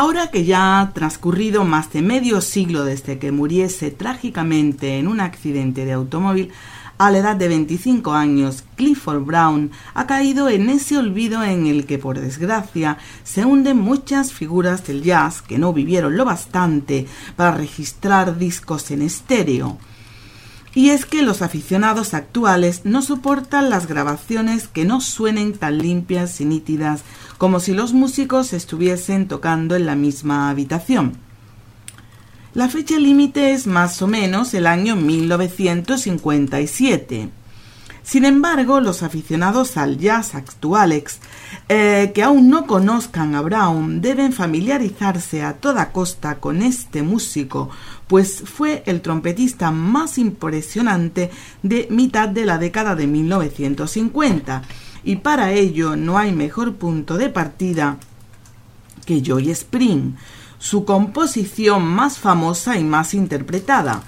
Ahora que ya ha transcurrido más de medio siglo desde que muriese trágicamente en un accidente de automóvil, a la edad de 25 años, Clifford Brown ha caído en ese olvido en el que, por desgracia, se hunden muchas figuras del jazz que no vivieron lo bastante para registrar discos en estéreo. Y es que los aficionados actuales no soportan las grabaciones que no suenen tan limpias y nítidas como si los músicos estuviesen tocando en la misma habitación. La fecha límite es más o menos el año 1957. Sin embargo, los aficionados al jazz actuales eh, que aún no conozcan a Brown deben familiarizarse a toda costa con este músico, pues fue el trompetista más impresionante de mitad de la década de 1950 y para ello no hay mejor punto de partida que Joy Spring, su composición más famosa y más interpretada.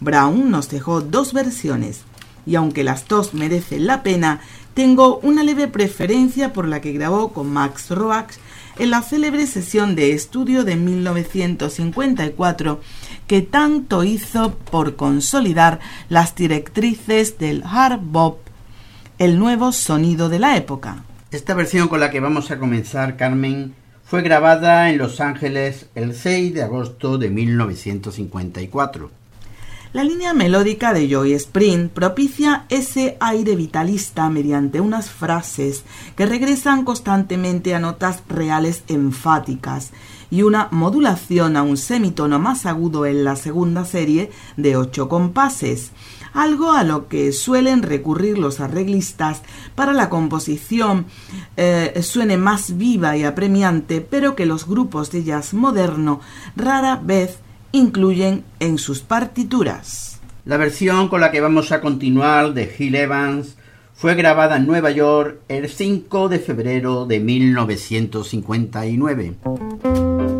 Brown nos dejó dos versiones, y aunque las dos merecen la pena, tengo una leve preferencia por la que grabó con Max Roach en la célebre sesión de estudio de 1954 que tanto hizo por consolidar las directrices del hard bop el nuevo sonido de la época. Esta versión con la que vamos a comenzar, Carmen, fue grabada en Los Ángeles el 6 de agosto de 1954. La línea melódica de Joy Spring propicia ese aire vitalista mediante unas frases que regresan constantemente a notas reales enfáticas y una modulación a un semitono más agudo en la segunda serie de ocho compases algo a lo que suelen recurrir los arreglistas para la composición eh, suene más viva y apremiante, pero que los grupos de jazz moderno rara vez incluyen en sus partituras. La versión con la que vamos a continuar de Gil Evans fue grabada en Nueva York el 5 de febrero de 1959.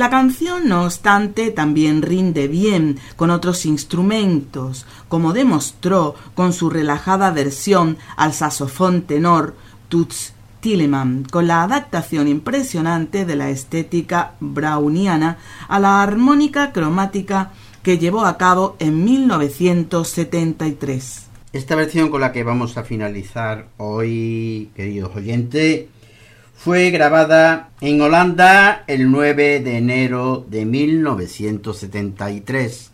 La canción, no obstante, también rinde bien con otros instrumentos, como demostró con su relajada versión al saxofón tenor Toots Tilleman, con la adaptación impresionante de la estética browniana a la armónica cromática que llevó a cabo en 1973. Esta versión con la que vamos a finalizar hoy, queridos oyentes, fue grabada en Holanda el 9 de enero de 1973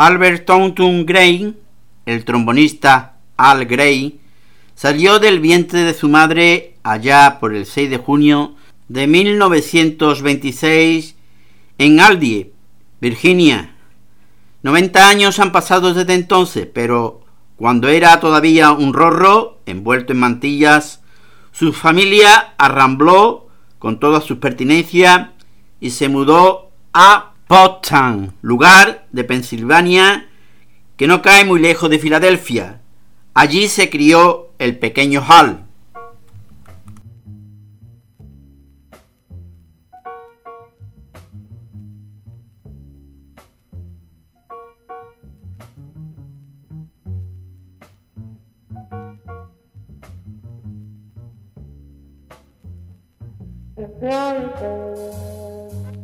Albert Taunton Gray, el trombonista Al Gray, salió del vientre de su madre allá por el 6 de junio de 1926 en Aldie, Virginia. 90 años han pasado desde entonces, pero cuando era todavía un rorro, envuelto en mantillas, su familia arrambló con todas sus pertinencias y se mudó a Potsdam, lugar de Pensilvania que no cae muy lejos de Filadelfia. Allí se crió el pequeño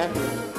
Hal.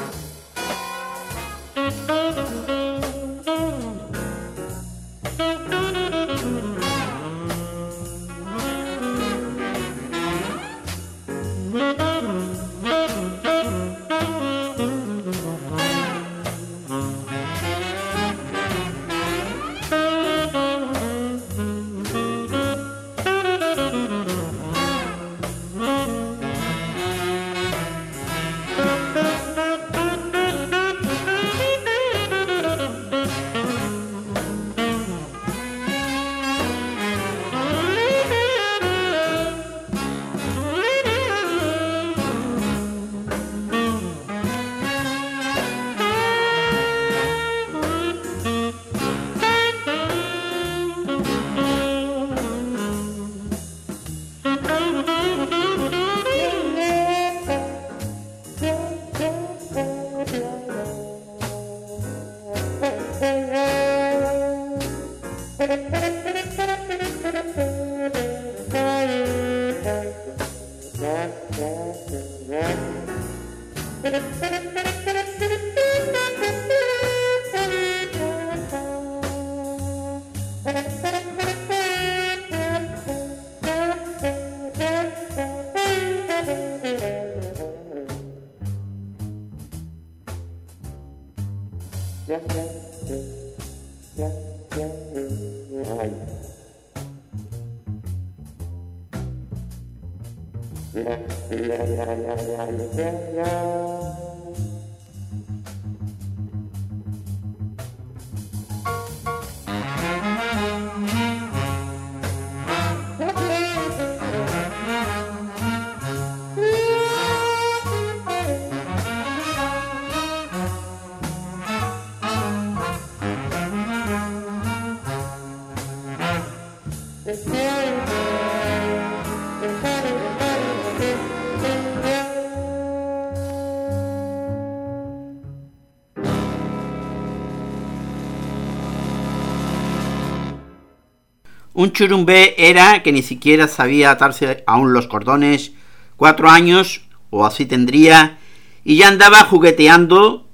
Un churumbé era que ni siquiera sabía atarse aún los cordones, cuatro años o así tendría, y ya andaba jugueteando,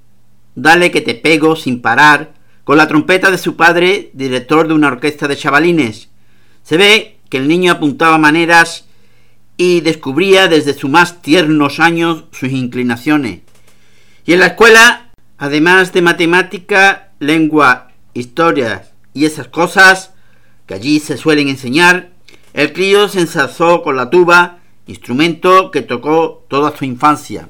dale que te pego sin parar, con la trompeta de su padre, director de una orquesta de chavalines. Se ve que el niño apuntaba maneras y descubría desde sus más tiernos años sus inclinaciones. Y en la escuela, además de matemática, lengua, historia y esas cosas, que allí se suelen enseñar, el crío se ensalzó con la tuba, instrumento que tocó toda su infancia.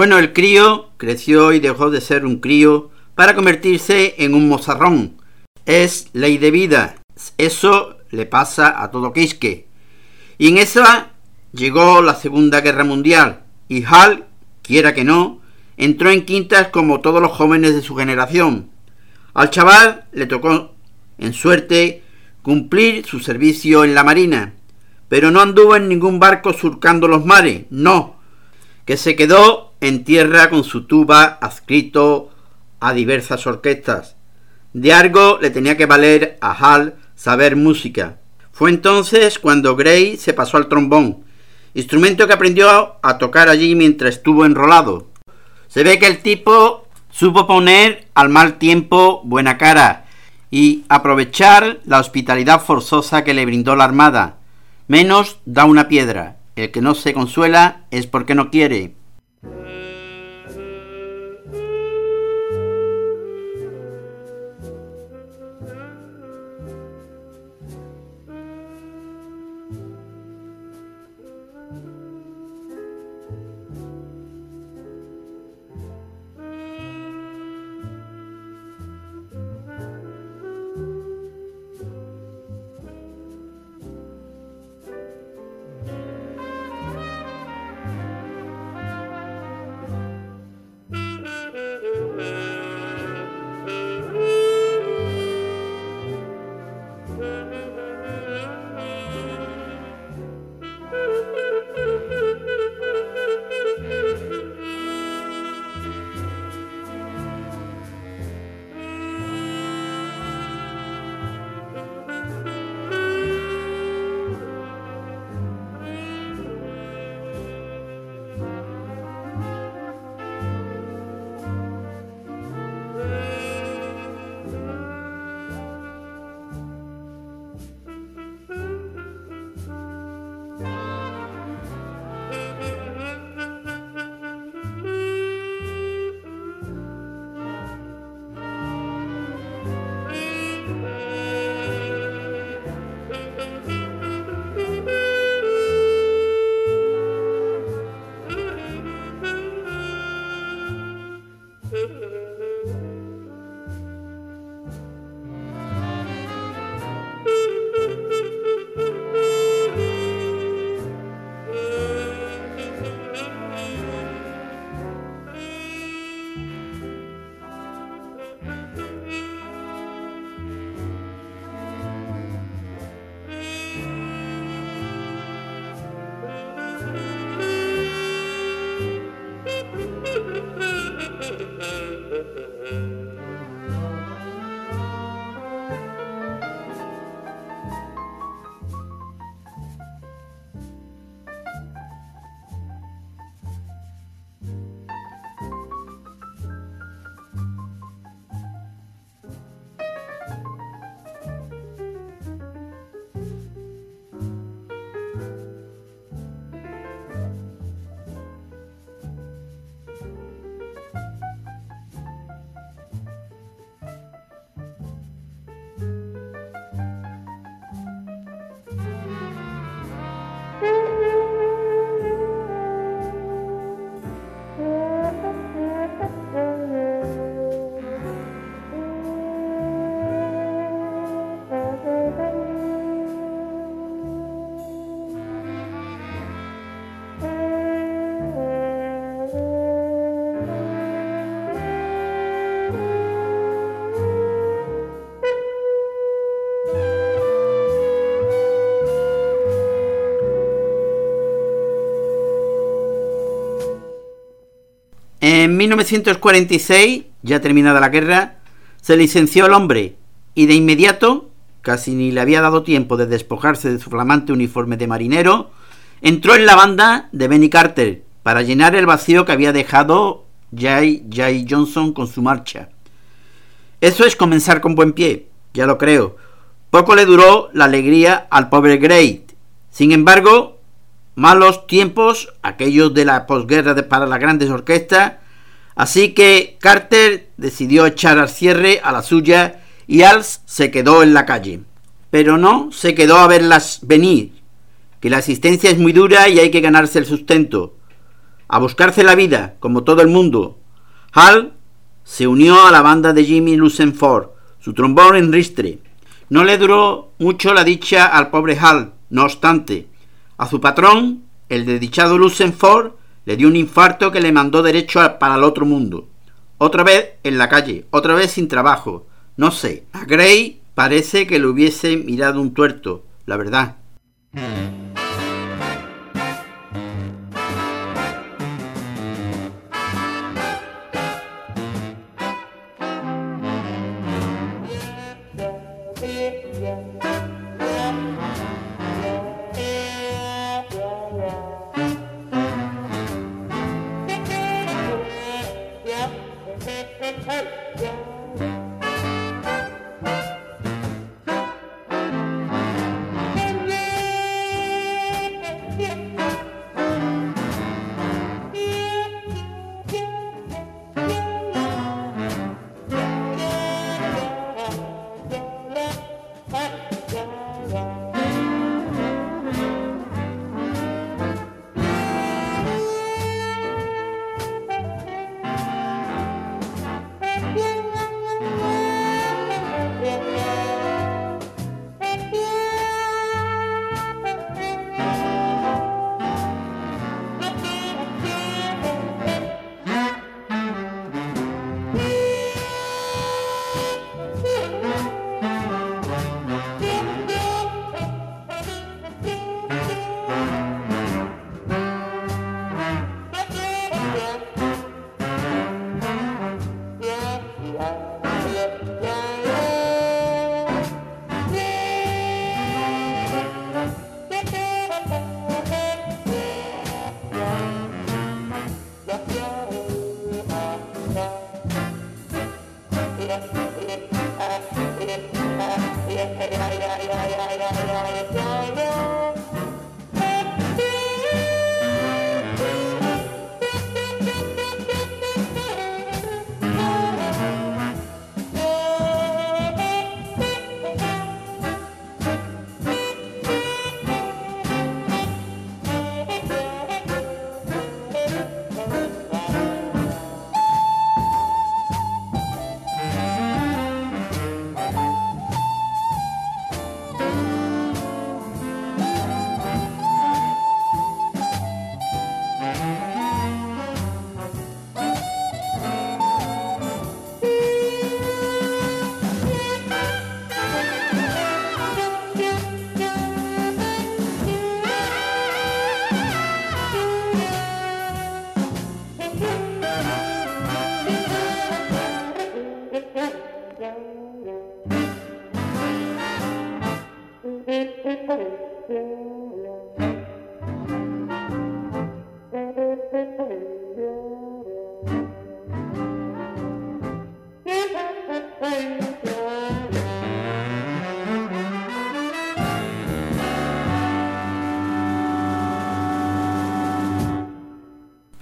Bueno, el crío creció y dejó de ser un crío para convertirse en un mozarrón. Es ley de vida. Eso le pasa a todo Quisque. Y en esa llegó la Segunda Guerra Mundial y Hal, quiera que no, entró en quintas como todos los jóvenes de su generación. Al chaval le tocó en suerte cumplir su servicio en la marina, pero no anduvo en ningún barco surcando los mares, no, que se quedó en tierra con su tuba adscrito a diversas orquestas. De algo le tenía que valer a Hal saber música. Fue entonces cuando Gray se pasó al trombón, instrumento que aprendió a tocar allí mientras estuvo enrolado. Se ve que el tipo supo poner al mal tiempo buena cara y aprovechar la hospitalidad forzosa que le brindó la Armada. Menos da una piedra. El que no se consuela es porque no quiere. En 1946, ya terminada la guerra, se licenció el hombre y de inmediato, casi ni le había dado tiempo de despojarse de su flamante uniforme de marinero, entró en la banda de Benny Carter para llenar el vacío que había dejado Jay Jay Johnson con su marcha. Eso es comenzar con buen pie, ya lo creo. Poco le duró la alegría al pobre Gray. Sin embargo, malos tiempos, aquellos de la posguerra para las grandes orquestas, Así que Carter decidió echar al cierre a la suya y Als se quedó en la calle. Pero no se quedó a verlas venir, que la asistencia es muy dura y hay que ganarse el sustento. A buscarse la vida, como todo el mundo. Hal se unió a la banda de Jimmy Lucenford, su trombón en ristre. No le duró mucho la dicha al pobre Hal, no obstante. A su patrón, el desdichado Lucenford, le dio un infarto que le mandó derecho para el otro mundo. Otra vez en la calle, otra vez sin trabajo. No sé, a Gray Parece que le hubiese mirado un tuerto, la verdad.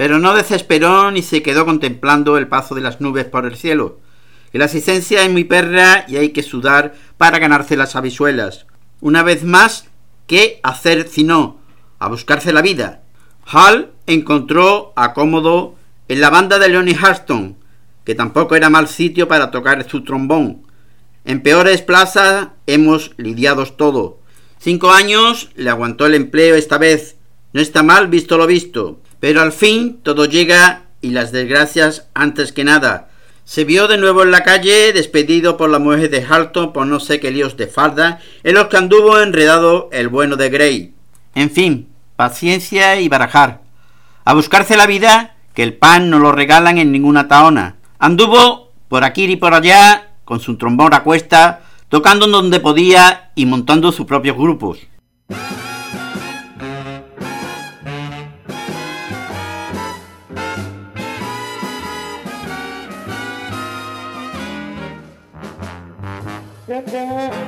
Pero no desesperó ni se quedó contemplando el paso de las nubes por el cielo. Que la asistencia es muy perra y hay que sudar para ganarse las habisuelas. Una vez más, ¿qué hacer si no? A buscarse la vida. Hall encontró acómodo en la banda de Leonie Harston, que tampoco era mal sitio para tocar su trombón. En peores plazas hemos lidiado todo. Cinco años le aguantó el empleo esta vez. No está mal visto lo visto. Pero al fin todo llega y las desgracias antes que nada. Se vio de nuevo en la calle, despedido por la mujer de Halton por no sé qué líos de falda, en los que anduvo enredado el bueno de Grey. En fin, paciencia y barajar. A buscarse la vida, que el pan no lo regalan en ninguna taona. Anduvo por aquí y por allá, con su trombón a cuesta, tocando donde podía y montando sus propios grupos. Thank you.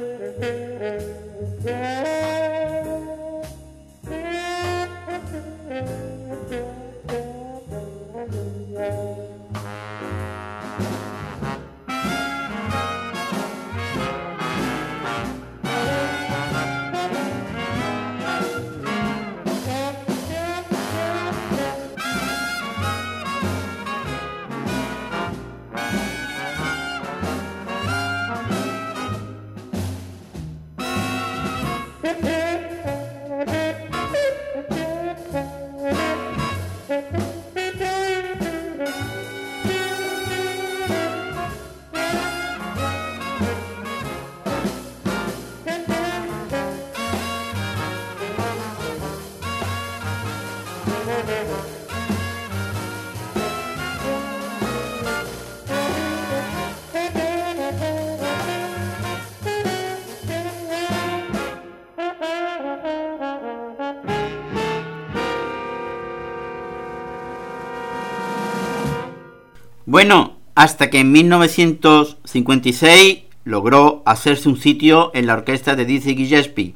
Bueno, hasta que en 1956 logró hacerse un sitio en la orquesta de Dizzy Gillespie.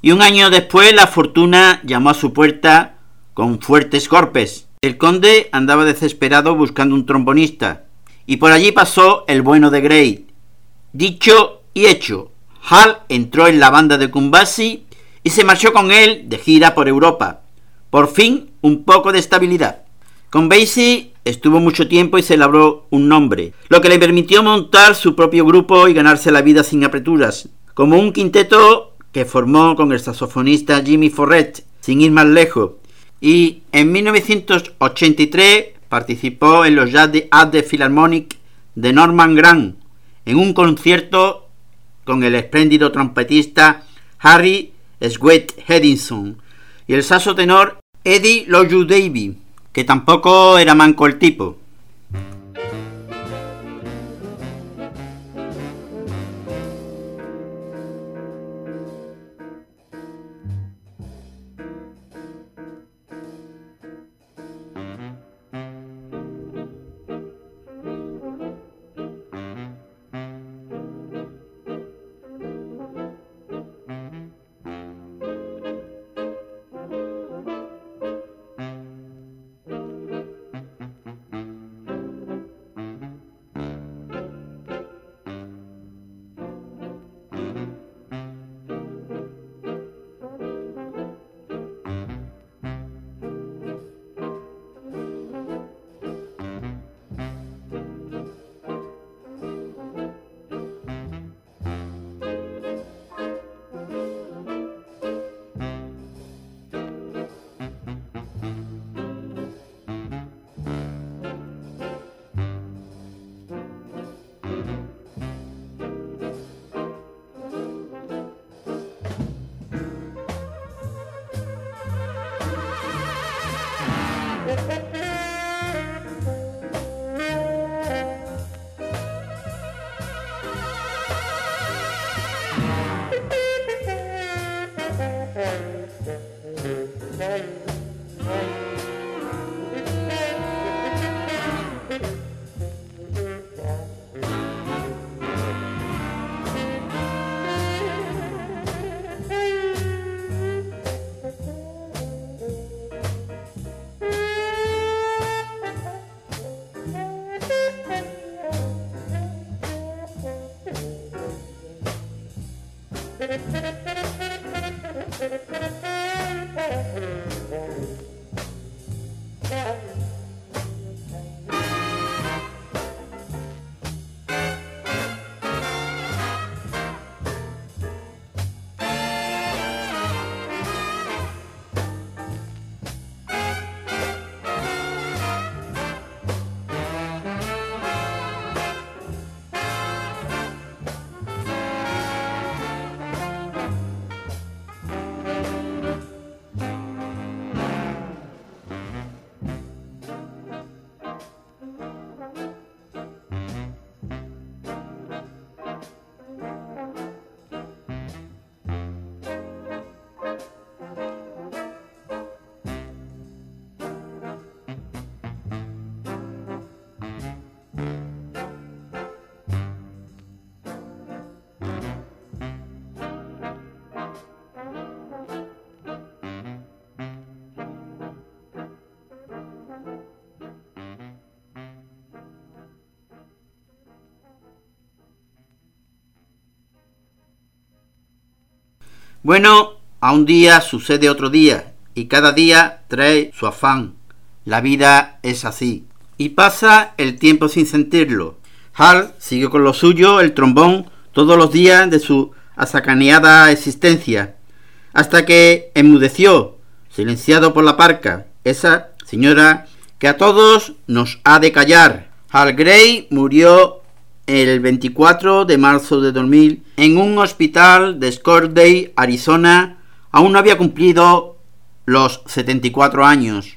Y un año después la fortuna llamó a su puerta con fuertes golpes. El conde andaba desesperado buscando un trombonista. Y por allí pasó el bueno de Gray. Dicho y hecho, Hall entró en la banda de Kumbasi y se marchó con él de gira por Europa. Por fin, un poco de estabilidad. Con Basie Estuvo mucho tiempo y se labró un nombre, lo que le permitió montar su propio grupo y ganarse la vida sin apreturas, como un quinteto que formó con el saxofonista Jimmy Forret, sin ir más lejos, y en 1983 participó en los Jazz at the Philharmonic de Norman Grant, en un concierto con el espléndido trompetista Harry Sweat Hedinson y el saxo tenor Eddie Loju Davy que tampoco era manco el tipo. Bueno, a un día sucede otro día y cada día trae su afán. La vida es así. Y pasa el tiempo sin sentirlo. Hal siguió con lo suyo, el trombón, todos los días de su asacaneada existencia, hasta que enmudeció, silenciado por la parca, esa señora que a todos nos ha de callar. Hal Gray murió el 24 de marzo de 2000 en un hospital de Scottsdale, Arizona. Aún no había cumplido los 74 años.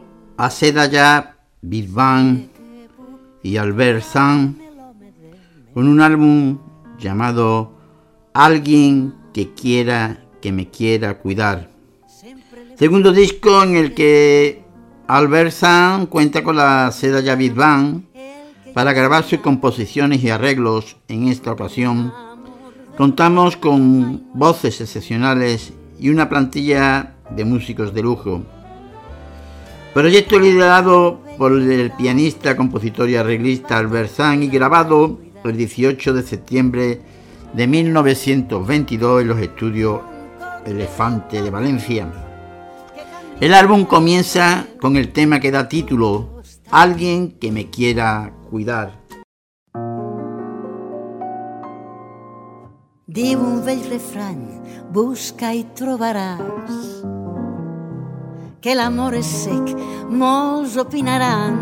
a Sedaya, Bang y Albert San con un álbum llamado Alguien que quiera que me quiera cuidar. Segundo disco en el que Albert San cuenta con la Sedaya Bang para grabar sus composiciones y arreglos en esta ocasión. Contamos con voces excepcionales y una plantilla de músicos de lujo. Proyecto liderado por el pianista, compositor y arreglista Albert San y grabado el 18 de septiembre de 1922 en los estudios Elefante de Valencia. El álbum comienza con el tema que da título Alguien que me quiera cuidar. Diu un vell refrany, busca i trobaràs que l'amor és sec, molts opinaran.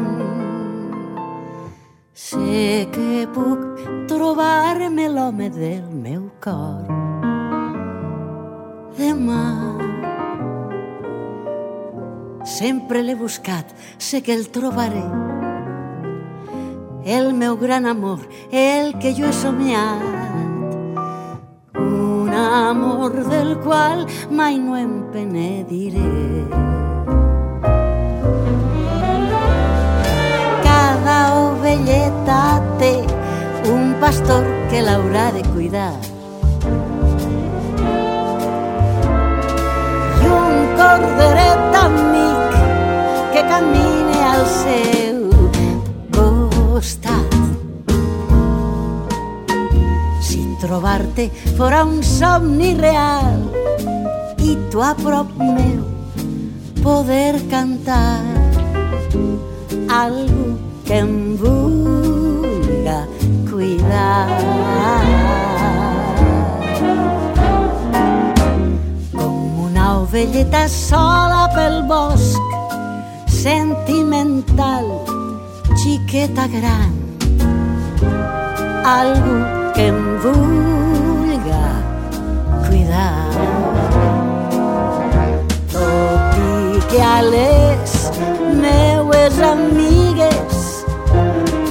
Sé que puc trobar-me l'home del meu cor. Demà sempre l'he buscat, sé que el trobaré. El meu gran amor, el que jo he somiat. Un amor del qual mai no em penediré. ovelleta té un pastor que l'haurà de cuidar. I un corderet amic que camine al seu costat. Trobar-te fora un somni real i tu a prop meu poder cantar algú que em vulga cuidar. Com una ovelleta sola pel bosc, sentimental, xiqueta gran, algú que em vulga cuidar. Tot i que a les meues amigues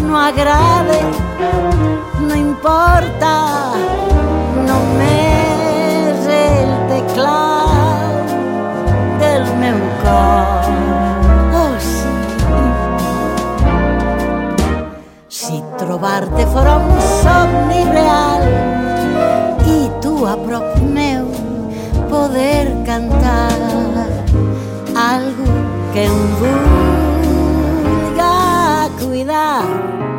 no agrade, no importa, només el teclat del meu cor. robarte fora un somni real. I tú a meu poder cantar algo que em vulga cuidar.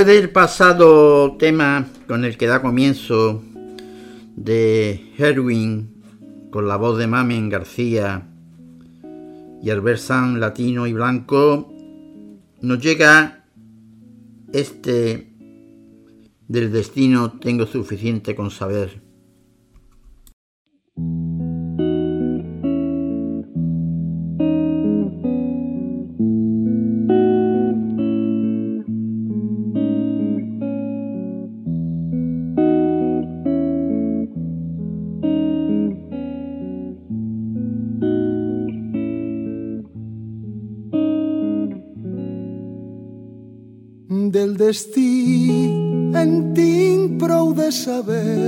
Después del pasado tema con el que da comienzo de Herwin, con la voz de Mamen García y el versan latino y blanco, nos llega este del destino tengo suficiente con saber. Destí en tinc prou de saber.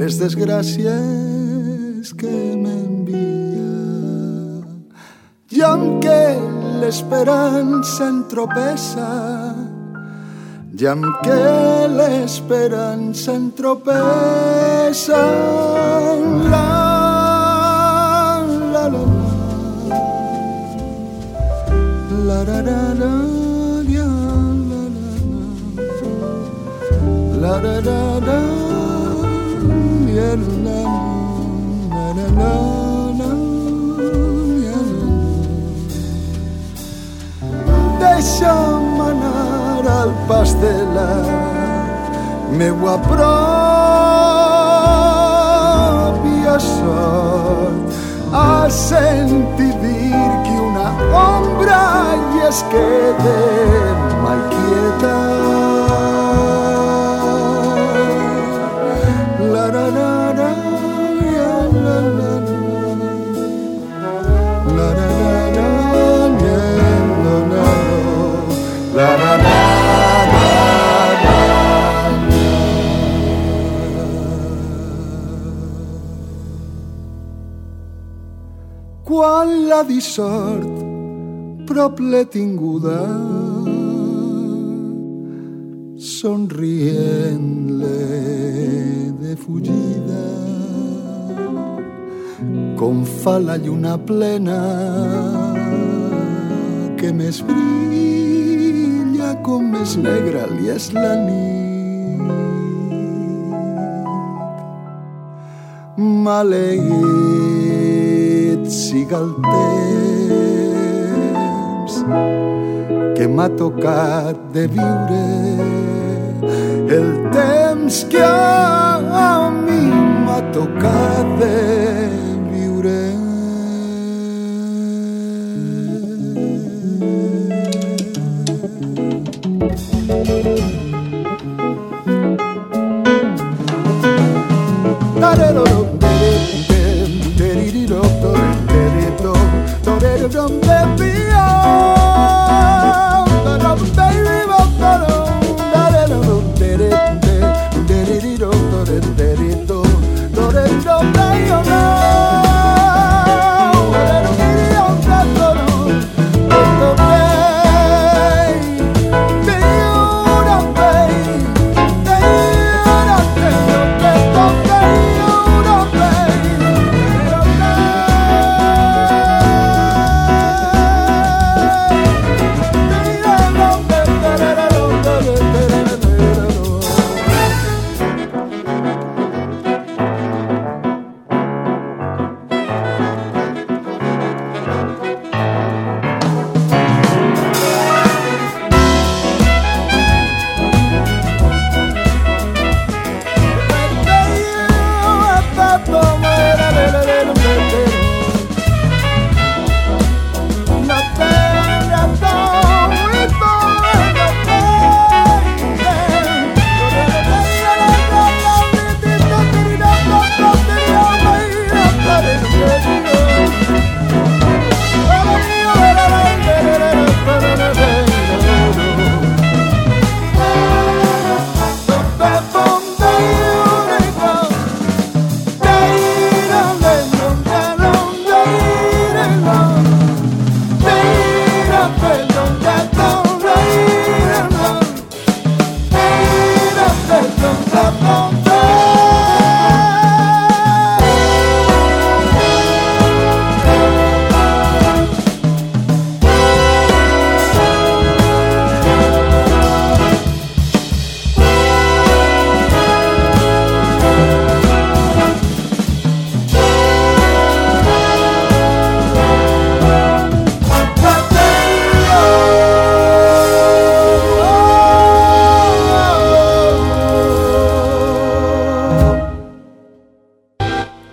Les desgràcies que m'envia i amb què l'esperança entropessa i amb què l'esperança entropessa la, la, Deixa manar al pastelar eh, meu a es quede mai quieta. La la la la. La la la la. La la la. La la la prop l'he tinguda somrient-le de fugida com fa la lluna plena que més brilla com més negra li és la nit. Maleït siga el temps que m'ha tocat de viure el temps que a mi m'ha tocat de viure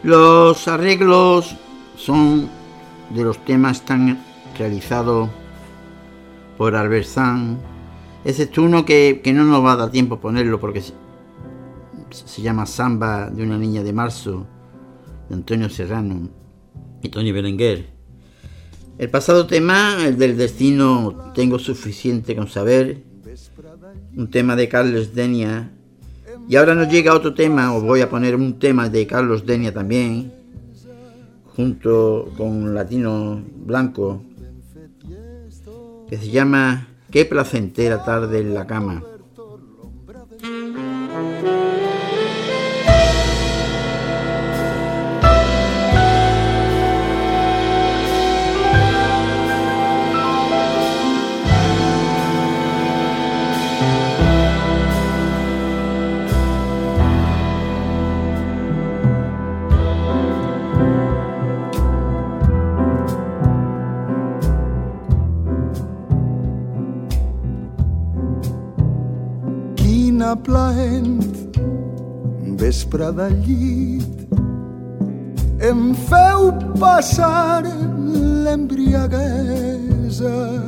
Los arreglos son de los temas tan realizados por Albersan, excepto uno que, que, no nos va a dar tiempo ponerlo porque se, se, llama Samba de una niña de marzo, de Antonio Serrano y Tony Berenguer. El pasado tema, el del destino, tengo suficiente con saber, un tema de Carlos Denia y ahora nos llega otro tema, os voy a poner un tema de Carlos Denia también, junto con Latino Blanco, que se llama Qué placentera tarde en la cama. Vespre de llit. Em feu passar l'embriaguesa.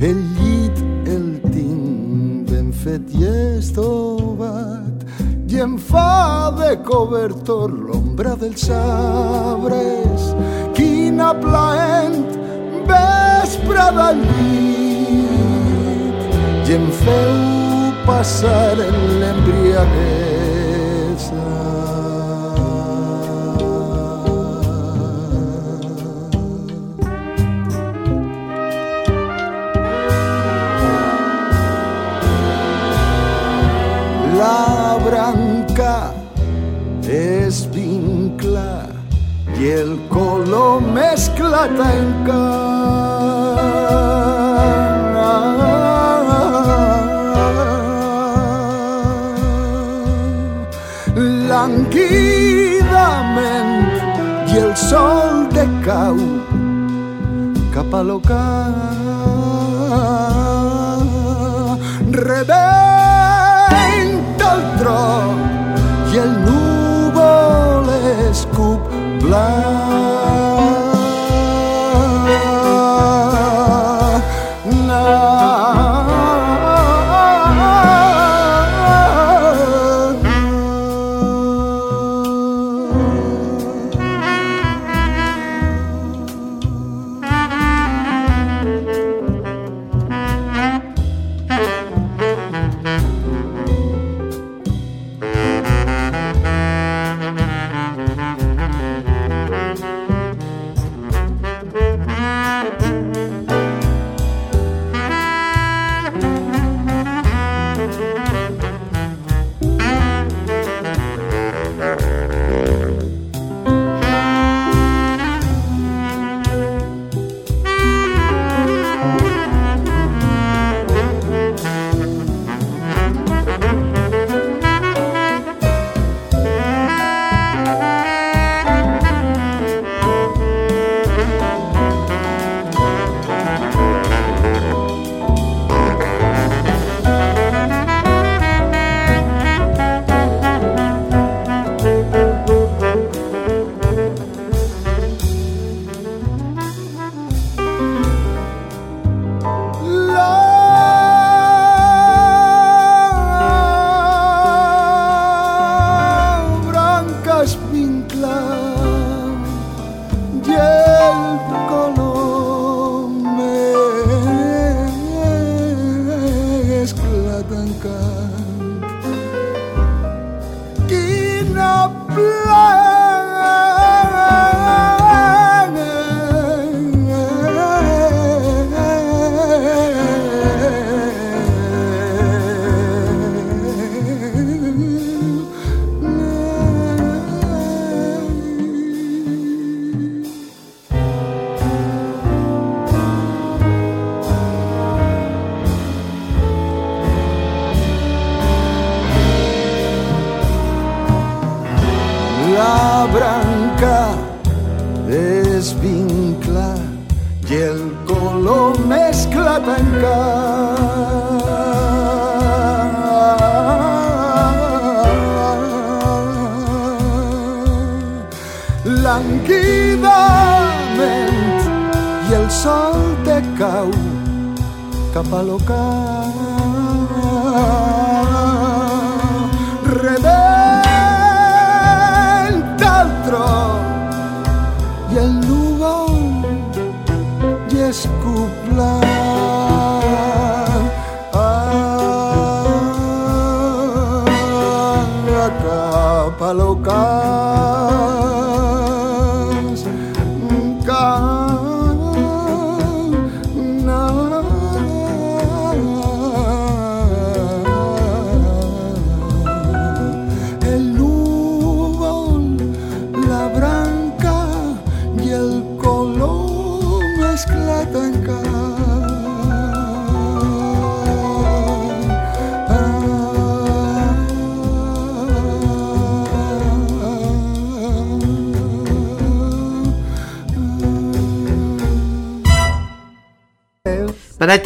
El llit el tinc ben fet i estovat. I em fa de cobertor l'ombra dels arbres. Quina plaent vespre de llit. I em feu passar l'embriaguesa. la tanca. Languidament i el sol decau cap a l'ocal.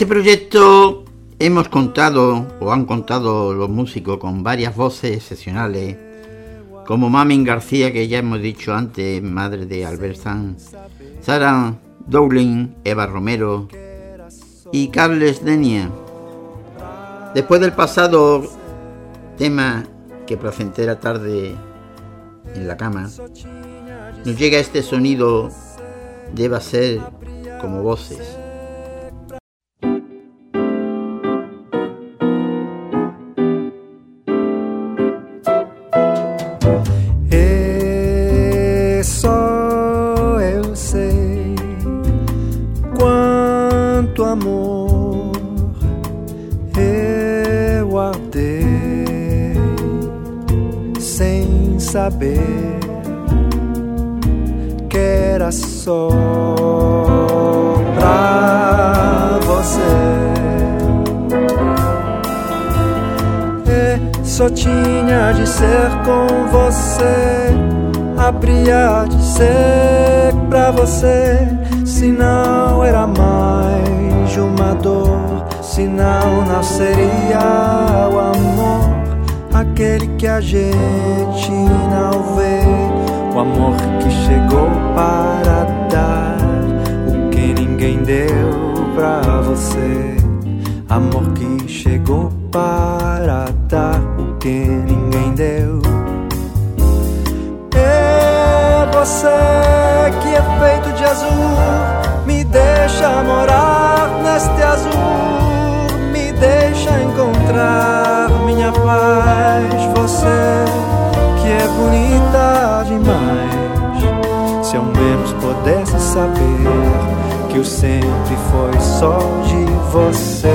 Este proyecto hemos contado, o han contado los músicos, con varias voces excepcionales, como Mamin García, que ya hemos dicho antes, madre de Albert Sanz, Sara Dowling, Eva Romero y Carles Denia. Después del pasado tema que placentera tarde en la cama, nos llega este sonido deba ser como voces. Que chegou para dar o que ninguém deu pra você. Amor que chegou para dar o que ninguém deu. É você que é feito de azul, me deixa morar neste azul, me deixa encontrar minha paz. Saber que o sempre foi só de você.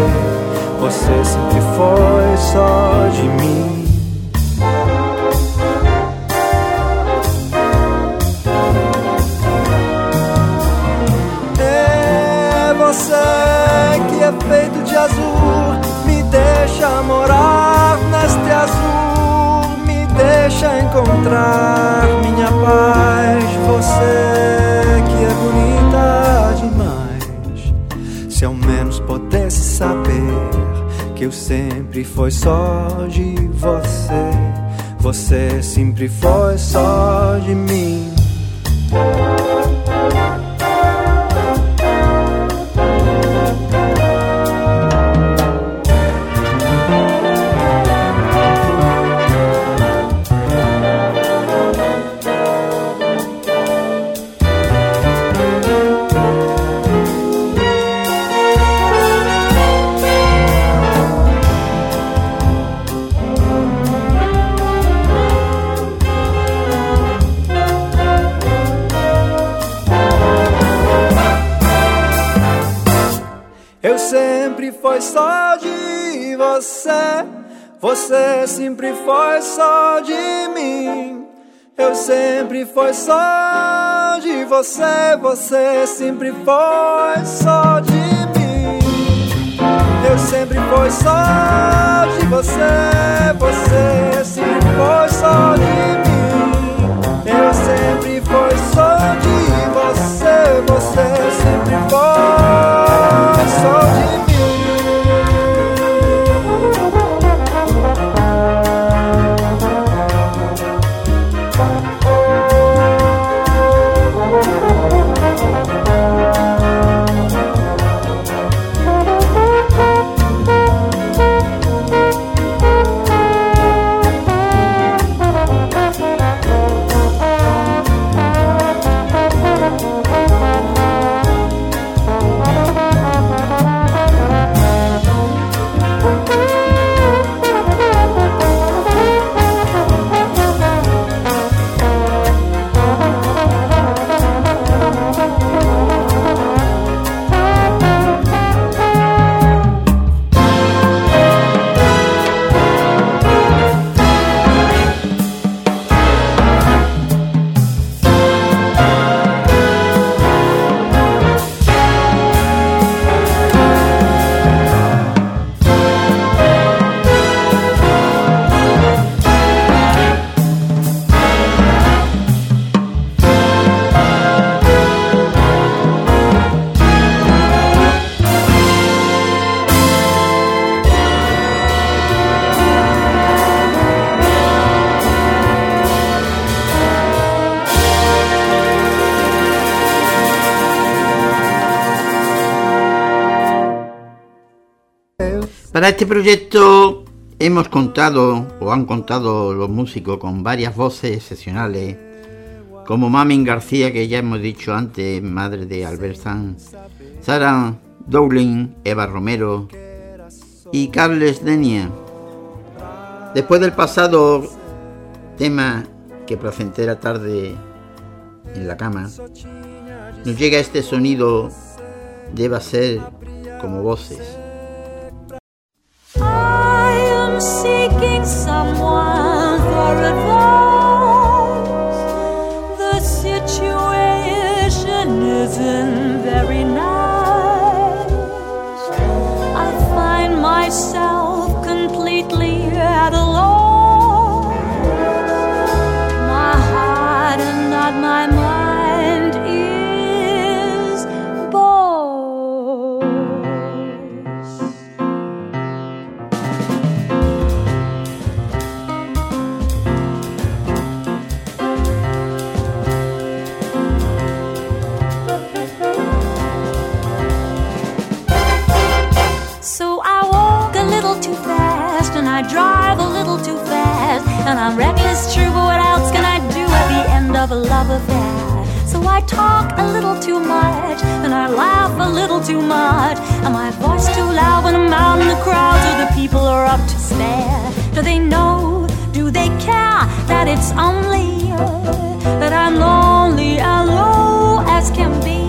Você sempre foi só de mim. É você que é feito de azul, me deixa morar neste azul, me deixa encontrar minha paz. Eu sempre foi só de você, você sempre foi só de mim. Você sempre foi só de mim. Eu sempre foi só de você, você sempre foi só de mim. Eu sempre foi só de você, você sempre foi só de mim. Eu sempre foi só de você, você sempre foi Para este proyecto hemos contado o han contado los músicos con varias voces excepcionales, como Mamin García, que ya hemos dicho antes, madre de Albert Sanz, Sara Dowling, Eva Romero y Carles Denia. Después del pasado tema que placentera tarde en la cama, nos llega este sonido, deba ser como voces. Someone for advice. And I'm reckless, true, but what else can I do at the end of a love affair? So I talk a little too much and I laugh a little too much and my voice too loud when I'm out in the crowd so the people are up to stare. Do they know? Do they care that it's only uh, that I'm lonely and low as can be?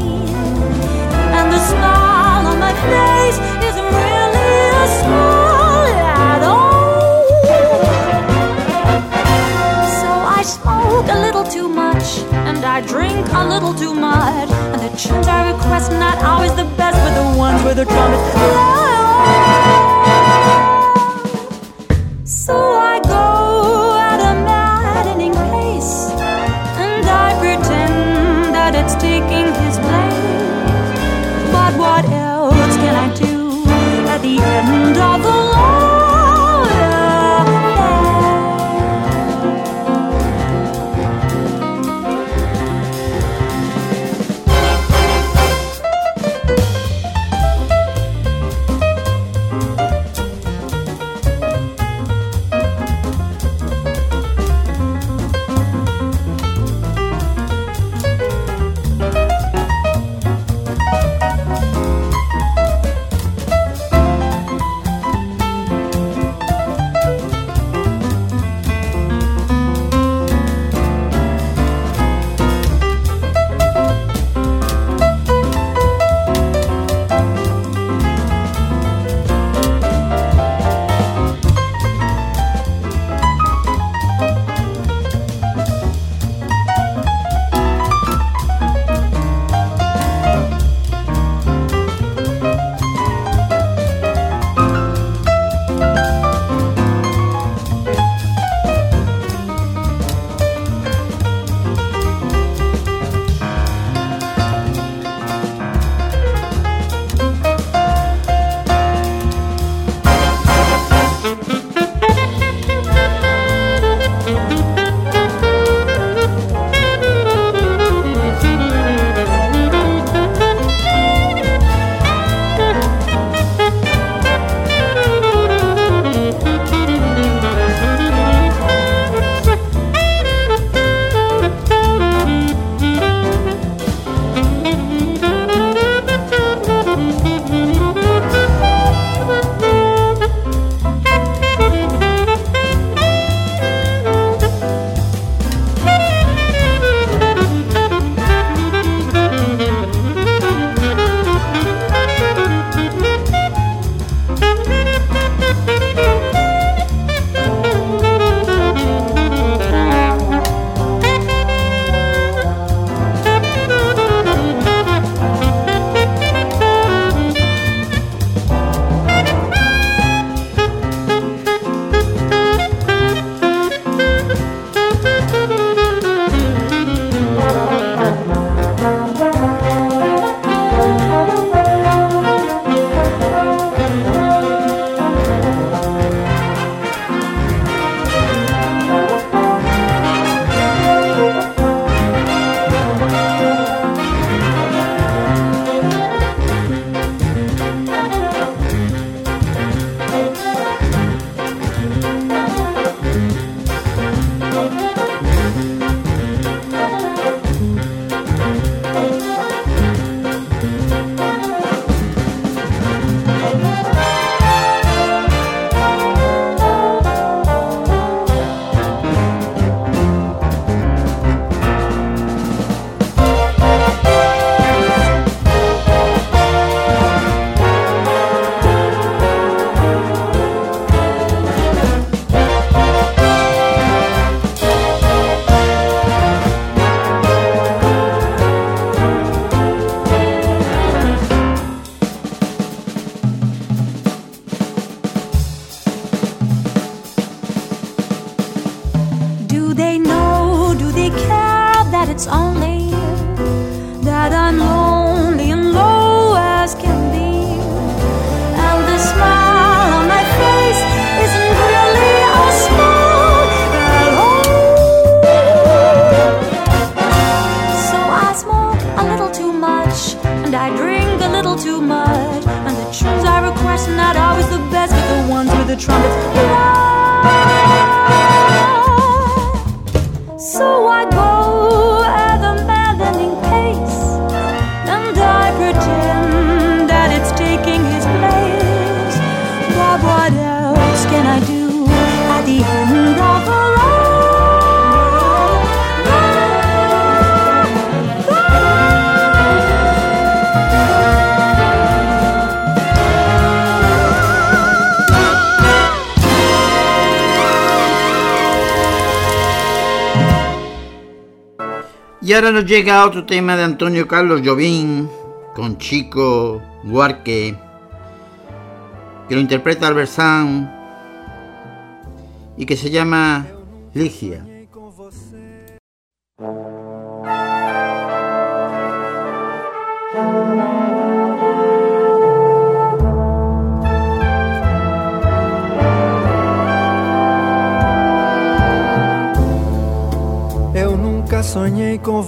And the smile on my face isn't really a smile smoke a little too much and I drink a little too much. And the tunes I request not always the best, but the ones where the drum is ahora nos llega otro tema de Antonio Carlos Jobim con Chico Huarque, que lo interpreta Albert y que se llama Ligia.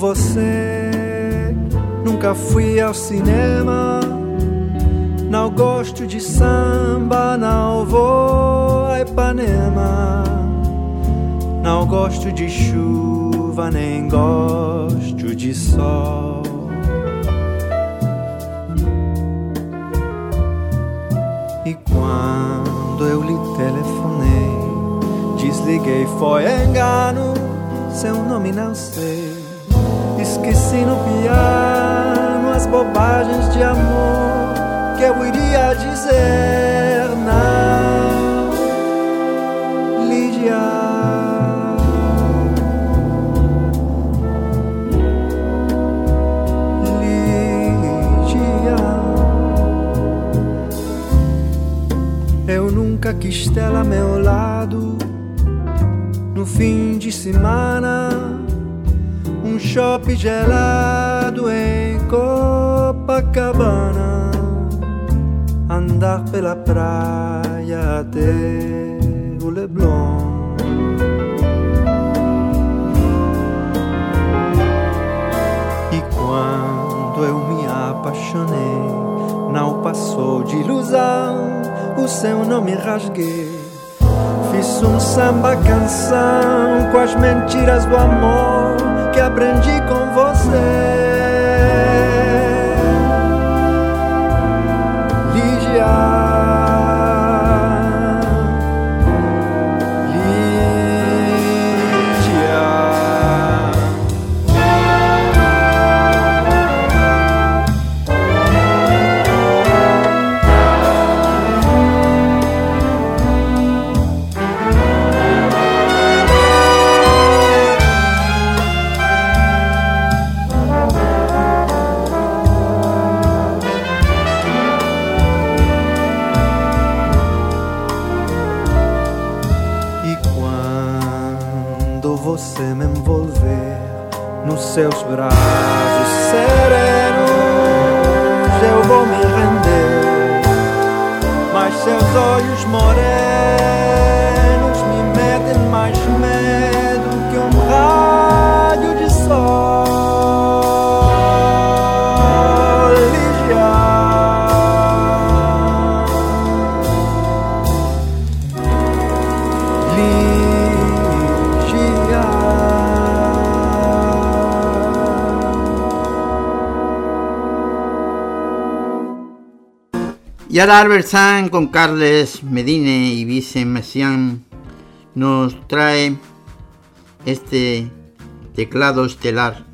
Você, nunca fui ao cinema. Não gosto de samba, não vou a Ipanema. Não gosto de chuva, nem gosto de sol. E quando eu lhe telefonei, desliguei, foi engano. Seu nome não sei. Esqueci no piano as bobagens de amor que eu iria dizer. Não, Lídia. Eu nunca quis tê-la a meu lado no fim de semana, shopping gelado em Copacabana, andar pela praia até o Leblon. E quando eu me apaixonei, não passou de ilusão, o seu nome rasguei. Fiz um samba canção com as mentiras do amor que aprendi com você. Seus braços serenos, eu vou me render. Mas seus olhos morenos me metem mais Y ahora Albert San con Carles Medine y Vicen nos trae este teclado estelar.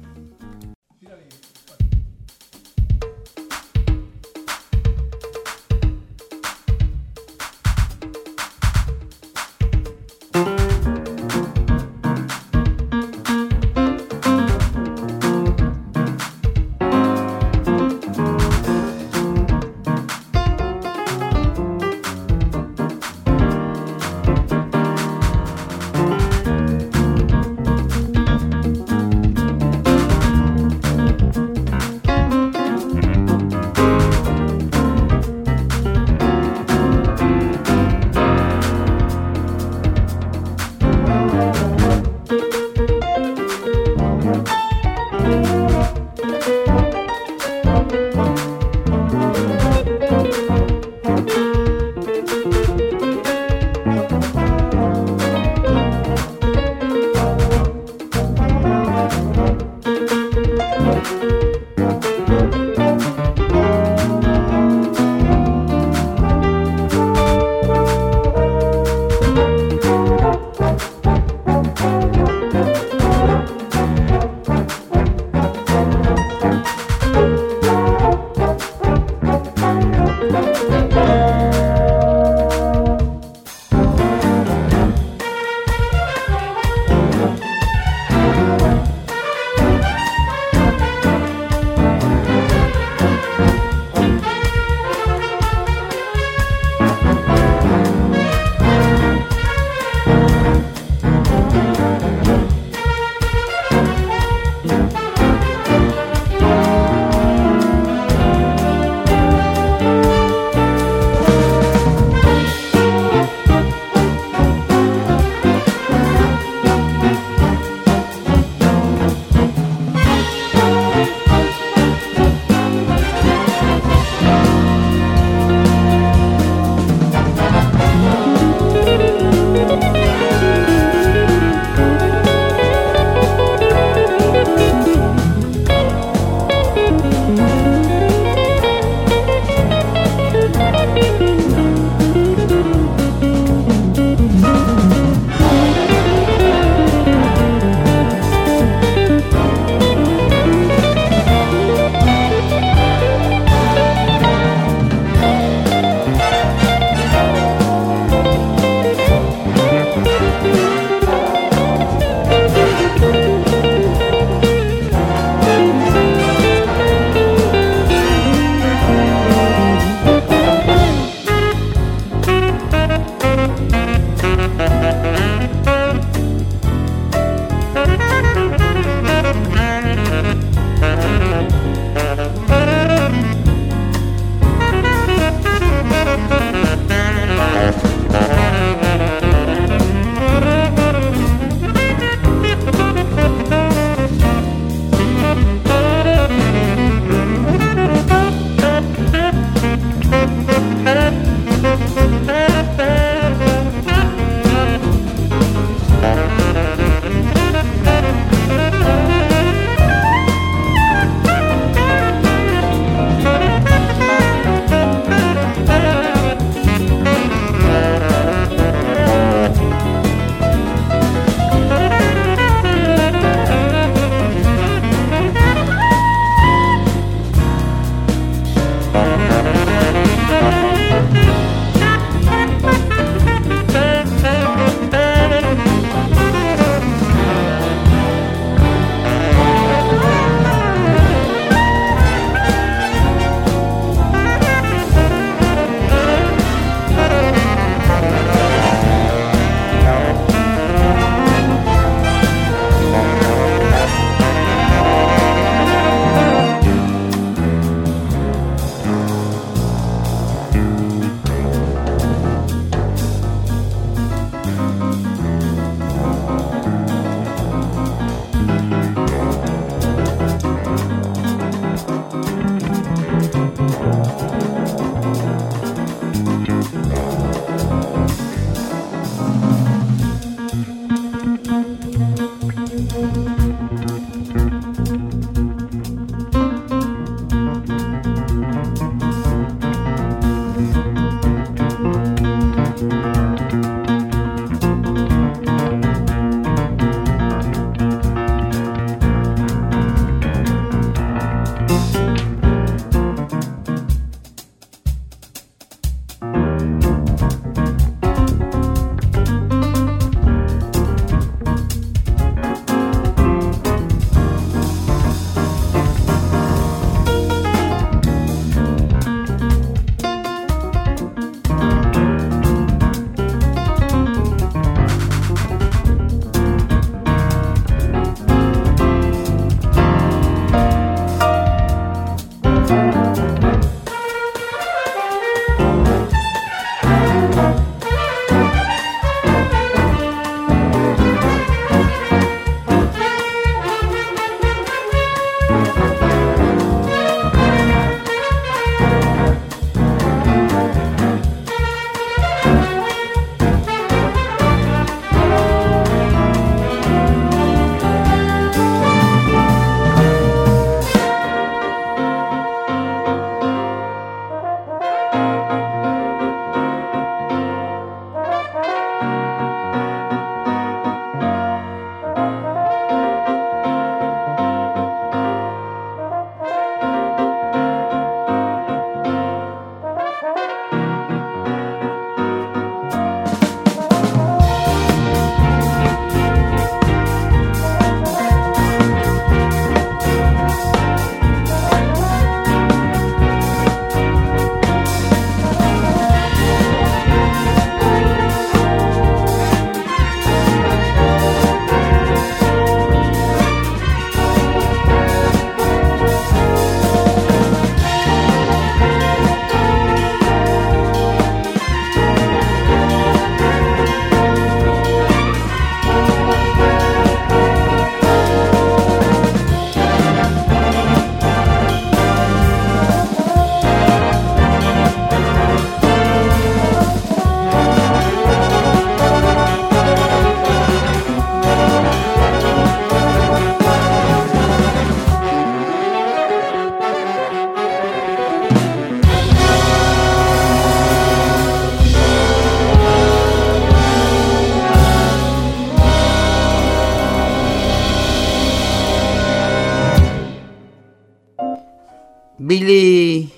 Billy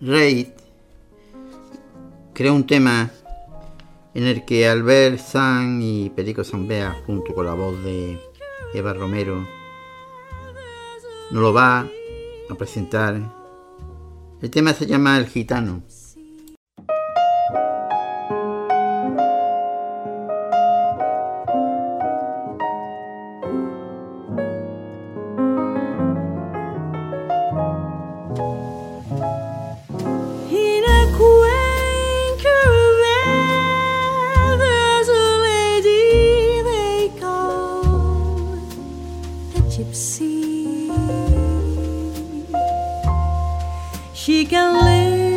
Reid creó un tema en el que Albert San y Perico Zambea, junto con la voz de Eva Romero, nos lo va a presentar. El tema se llama El Gitano. She can live.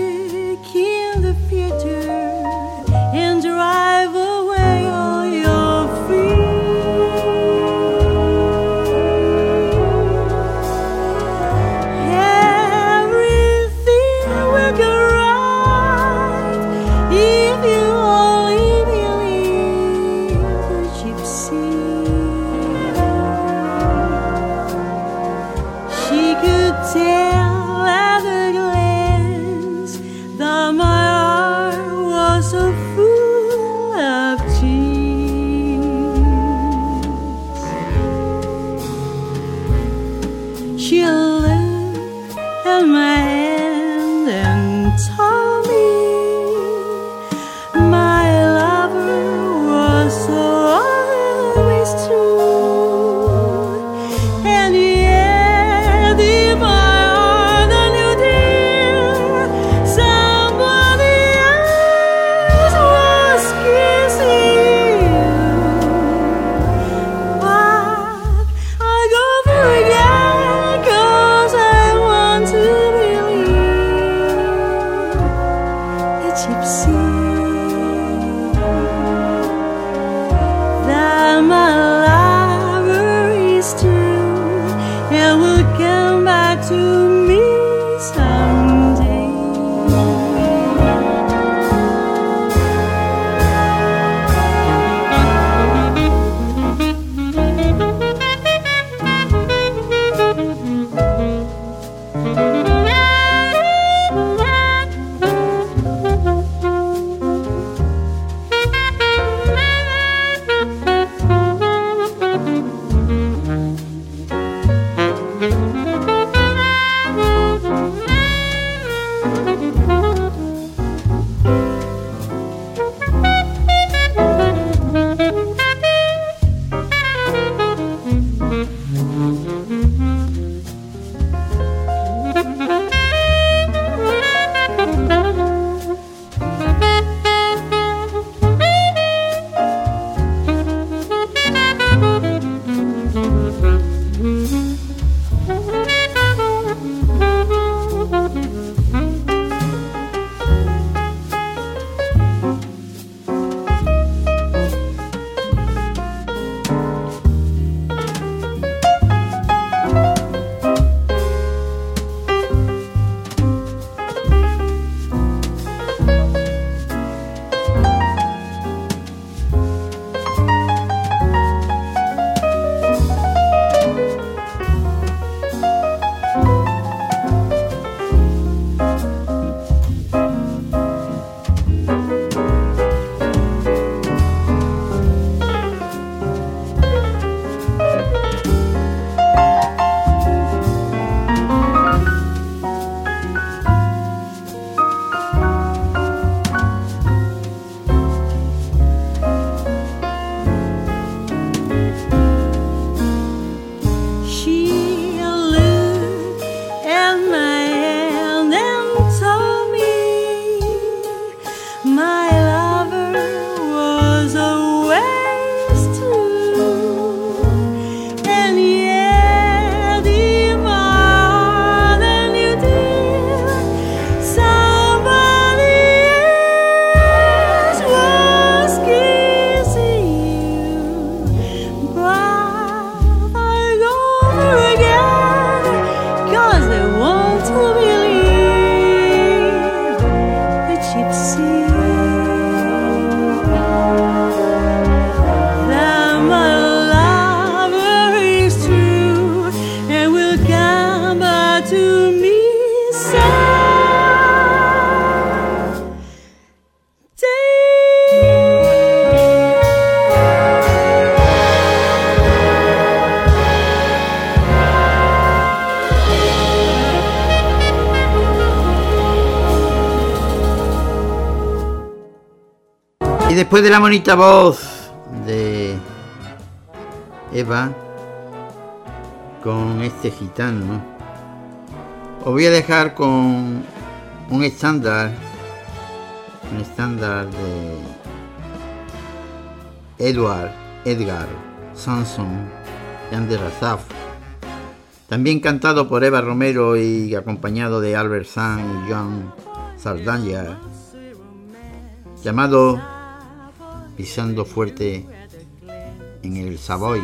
Después de la bonita voz de Eva con este gitano, os voy a dejar con un estándar, un estándar de Edward Edgar Sanson de Ander Azaf, también cantado por Eva Romero y acompañado de Albert San y John Sardanya, llamado Pisando Fuerte en el Savoy.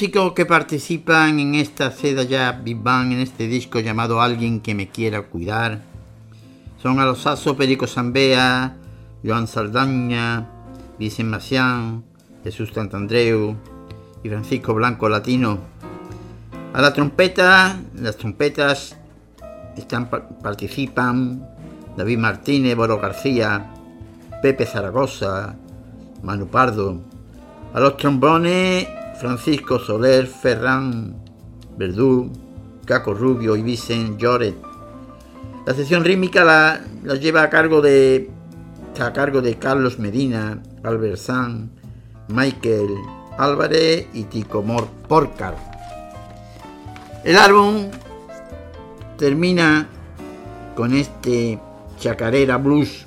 Músicos que participan en esta seda ya Big Bang, en este disco llamado Alguien que me quiera cuidar, son Alosaso Perico Zambea, Joan Saldaña, Vicente Macián, Jesús Tantandreu y Francisco Blanco Latino. A la trompeta, las trompetas están, participan David Martínez, Boro García, Pepe Zaragoza, Manu Pardo. A los trombones Francisco Soler, Ferran Verdú, Caco Rubio y Vicente Lloret. La sección rítmica la, lleva a cargo de a cargo de Carlos Medina, Albert San, Michael Álvarez y Tico Porcar. El álbum termina con este chacarera blues